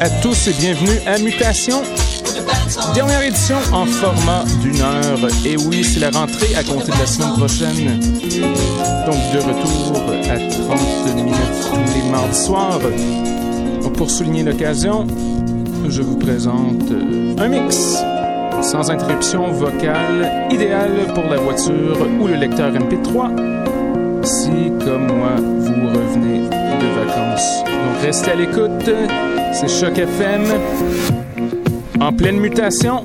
à tous et bienvenue à Mutation. Dernière édition en format d'une heure. Et oui, c'est la rentrée à compter de la semaine prochaine. Donc de retour à 30 minutes tous les mardis soirs. pour souligner l'occasion, je vous présente un mix sans interruption vocale, idéal pour la voiture ou le lecteur MP3. Si, comme moi, vous revenez de vacances. Donc restez à l'écoute. C'est Choc FM. En pleine mutation.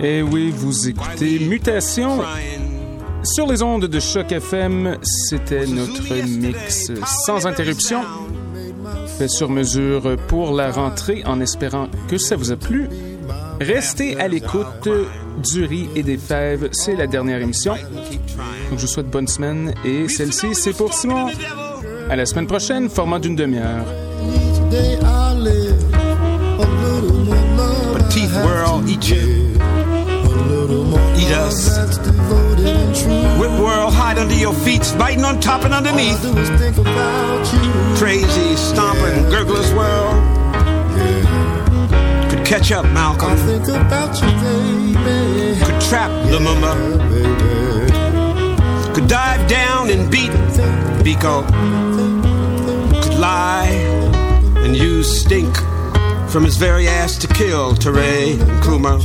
Eh oui, vous écoutez Mutation sur les ondes de Choc FM. C'était notre mix sans interruption, fait sur mesure pour la rentrée, en espérant que ça vous a plu. Restez à l'écoute du riz et des fèves. C'est la dernière émission. Donc, je vous souhaite bonne semaine et celle-ci, c'est pour Simon. À la semaine prochaine, format d'une demi-heure. Eat you. a little more eat us. That's devoted and true. Whip world hide under your feet, biting on top and I underneath. do is think about you. Crazy, stomping, gurglers world. Could catch up, I Malcolm. think about you, baby. Could trap Lumumba. Could dive down and beat Biko. Could lie and use stink from his very ass to kill Teray and Kuma.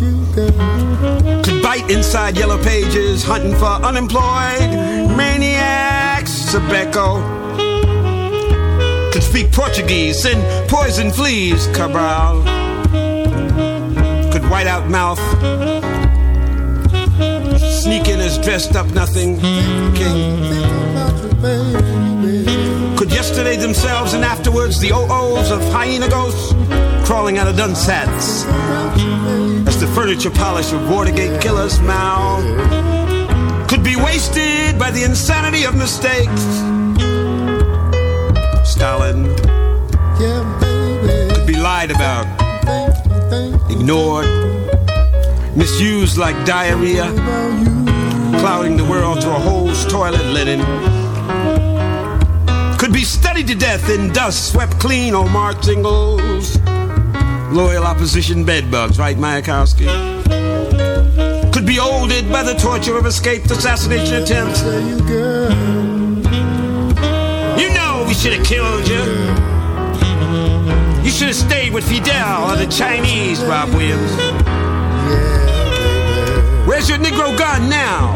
Could bite inside yellow pages, hunting for unemployed maniacs. Sabeco. Could speak Portuguese, send poison fleas, Cabral. Could white out mouth sneak in as dressed up nothing king. Could yesterday themselves and afterwards the OOs of hyena ghosts crawling out of Dunsats as the furniture polish of Watergate killers mouth could be wasted by the insanity of mistakes. Stalin could be lied about, ignored, misused like diarrhea. clouding the world to a hole's toilet linen. Could be studied to death in dust swept clean on Mark Jingles. Loyal opposition bedbugs, right, Mayakovsky? Could be olded by the torture of escaped assassination attempts. Tell you, girl. You know we should have killed you. You should have stayed with Fidel or the Chinese, Rob Williams. Where's your Negro gun now?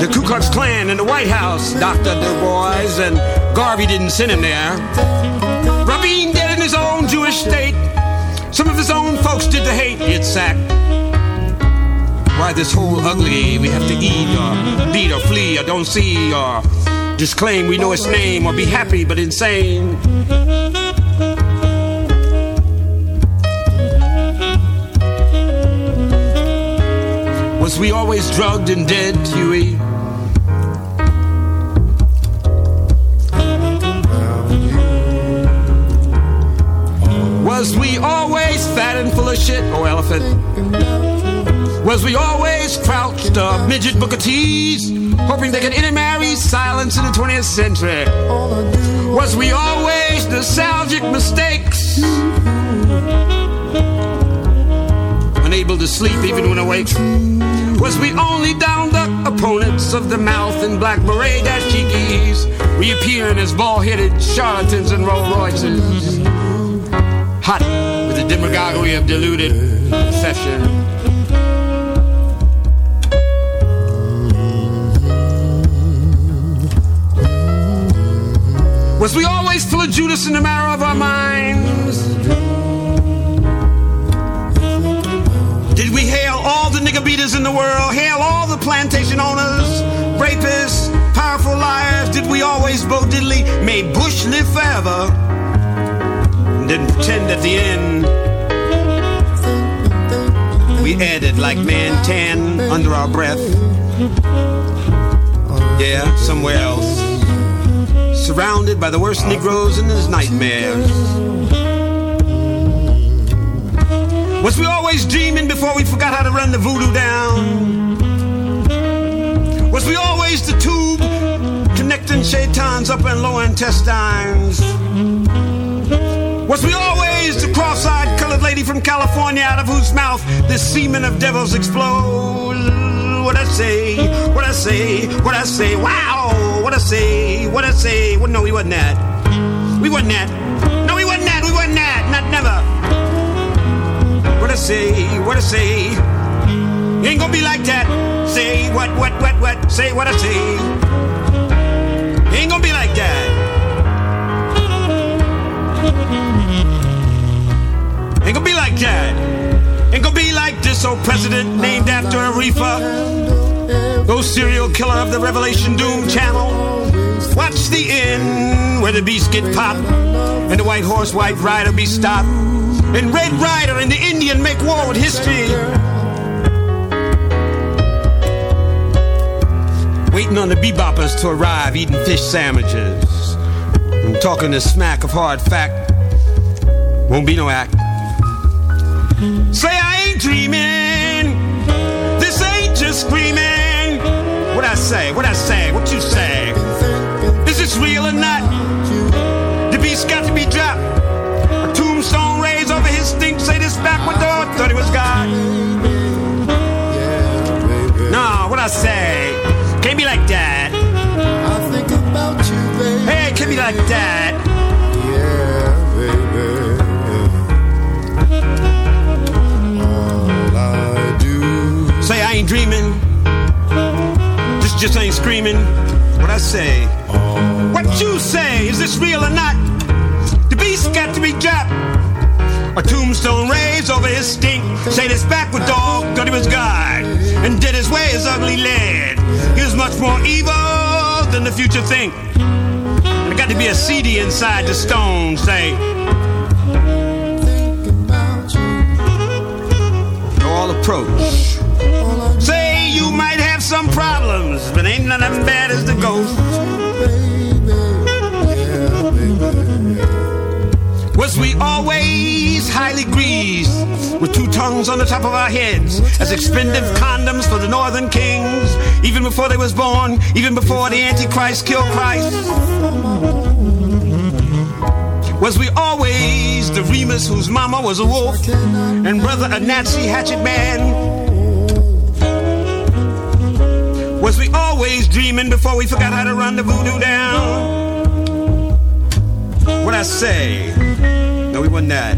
The Ku Klux Klan in the White House, Dr. Du Bois, and Garvey didn't send him there. State. Some of his own folks did the hate, Yitzhak. Why this whole ugly we have to eat or beat or flee or don't see or just claim we know its name or be happy but insane? Was we always drugged and dead, Huey? Was we always fat and full of shit, oh elephant? Was we always crouched up midget Booker T's, hoping they could intermarry silence in the 20th century? Was we always nostalgic mistakes? Unable to sleep even when awake? Was we only down duck opponents of the mouth and black beret dashikis, reappearing as ball-headed charlatans and Rolls Royces? Demagoguery of deluded obsession. Was we always full of Judas in the marrow of our minds? Did we hail all the nigger beaters in the world? Hail all the plantation owners, rapists, powerful liars? Did we always Bo Diddley made Bush live forever? Didn't pretend at the end we added like man tan under our breath. Yeah, somewhere else. Surrounded by the worst Negroes in his nightmares. Was we always dreaming before we forgot how to run the voodoo down? Was we always the tube connecting shaitans up and lower intestines? Was we always the cross-eyed colored lady from California out of whose mouth the semen of devils explodes? What I say, what I say, what I say, wow, what I say, what I say. Well, no, we wasn't that. We wasn't that. No, we wasn't that. We wasn't that. Not never. What I say, what I say. Ain't gonna be like that. Say what, what, what, what. Say what I say. Ain't gonna be like that. Ain't gonna be like that. Ain't gonna be like this old president named after a reefer. No serial killer of the Revelation Doom Channel. Watch the end where the beast get popped and the white horse, white rider be stopped. And Red Rider and the Indian make war with history. Waiting on the beboppers to arrive, eating fish sandwiches. And talking the smack of hard fact won't be no act. Say I ain't dreaming. This ain't just screaming. What I say? What I say? What you say? Is this real or not? The beast got to just ain't screaming. What I say? What you say? Is this real or not? The beast got to be dropped. A tombstone raised over his stink. Say this backward dog thought he was God and did his way as ugly led. He was much more evil than the future think. There got to be a CD inside the stone. Say, all approach. Some problems, but ain't none them bad as the ghost. Was we always highly greased with two tongues on the top of our heads as expensive condoms for the northern kings, even before they was born, even before the Antichrist killed Christ? Was we always the Remus whose mama was a wolf and brother a Nazi hatchet man? Always dreaming before we forgot how to run the voodoo down? What I say? No, we wasn't that.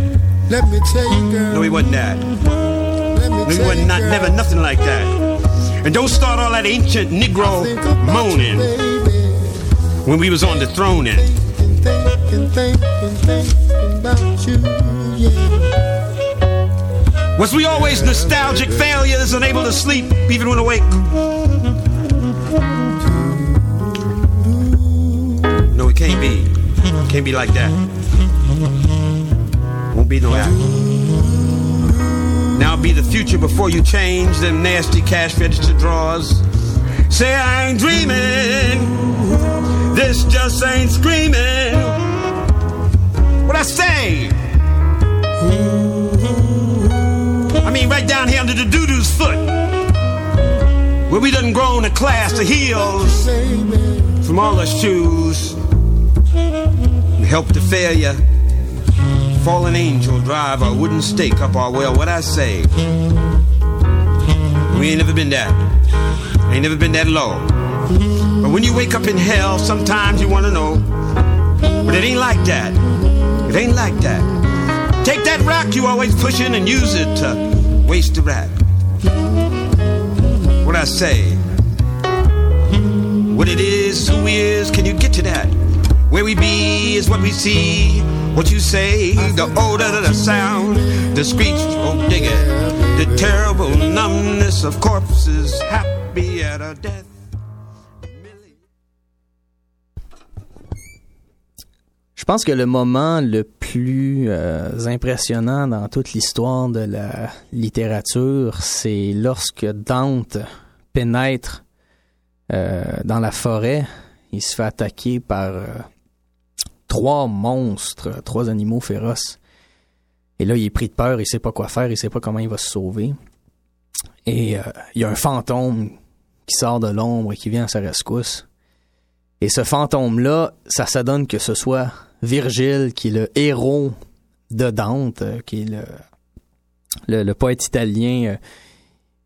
Let me tell you, girl. No, we wasn't that. Let me No, we wasn't not, girl. never nothing like that. And don't start all that ancient Negro moaning you, when we was on the throne. And Thinking, thinking, thinking, thinking about you, yeah. was we always nostalgic failures, unable to sleep even when awake? No, it can't be. Can't be like that. Won't be no act. Now be the future before you change them nasty cash register drawers. Say I ain't dreaming. This just ain't screaming. What I say? I mean, right down here under the doo-doo's foot. Where we done grown a class of heels from all our shoes. And help the failure. Fallen angel drive a wooden stake up our well. What I say? We ain't never been that. Ain't never been that low. But when you wake up in hell, sometimes you wanna know. But it ain't like that. It ain't like that. Take that rock you always pushing and use it to waste the rap. What I say? What it is, who is, can you get to that? Where we be is what we see. What you say, the odor, the sound, the screech, oh dig it. The terrible numbness of corpses happy at a death. Je pense que le moment le plus euh, impressionnant dans toute l'histoire de la littérature, c'est lorsque Dante pénètre euh, dans la forêt. Il se fait attaquer par euh, trois monstres, trois animaux féroces. Et là, il est pris de peur, il sait pas quoi faire, il sait pas comment il va se sauver. Et euh, il y a un fantôme qui sort de l'ombre et qui vient à sa rescousse. Et ce fantôme-là, ça s'adonne que ce soit Virgile, qui est le héros de Dante, euh, qui est le, le, poète italien euh,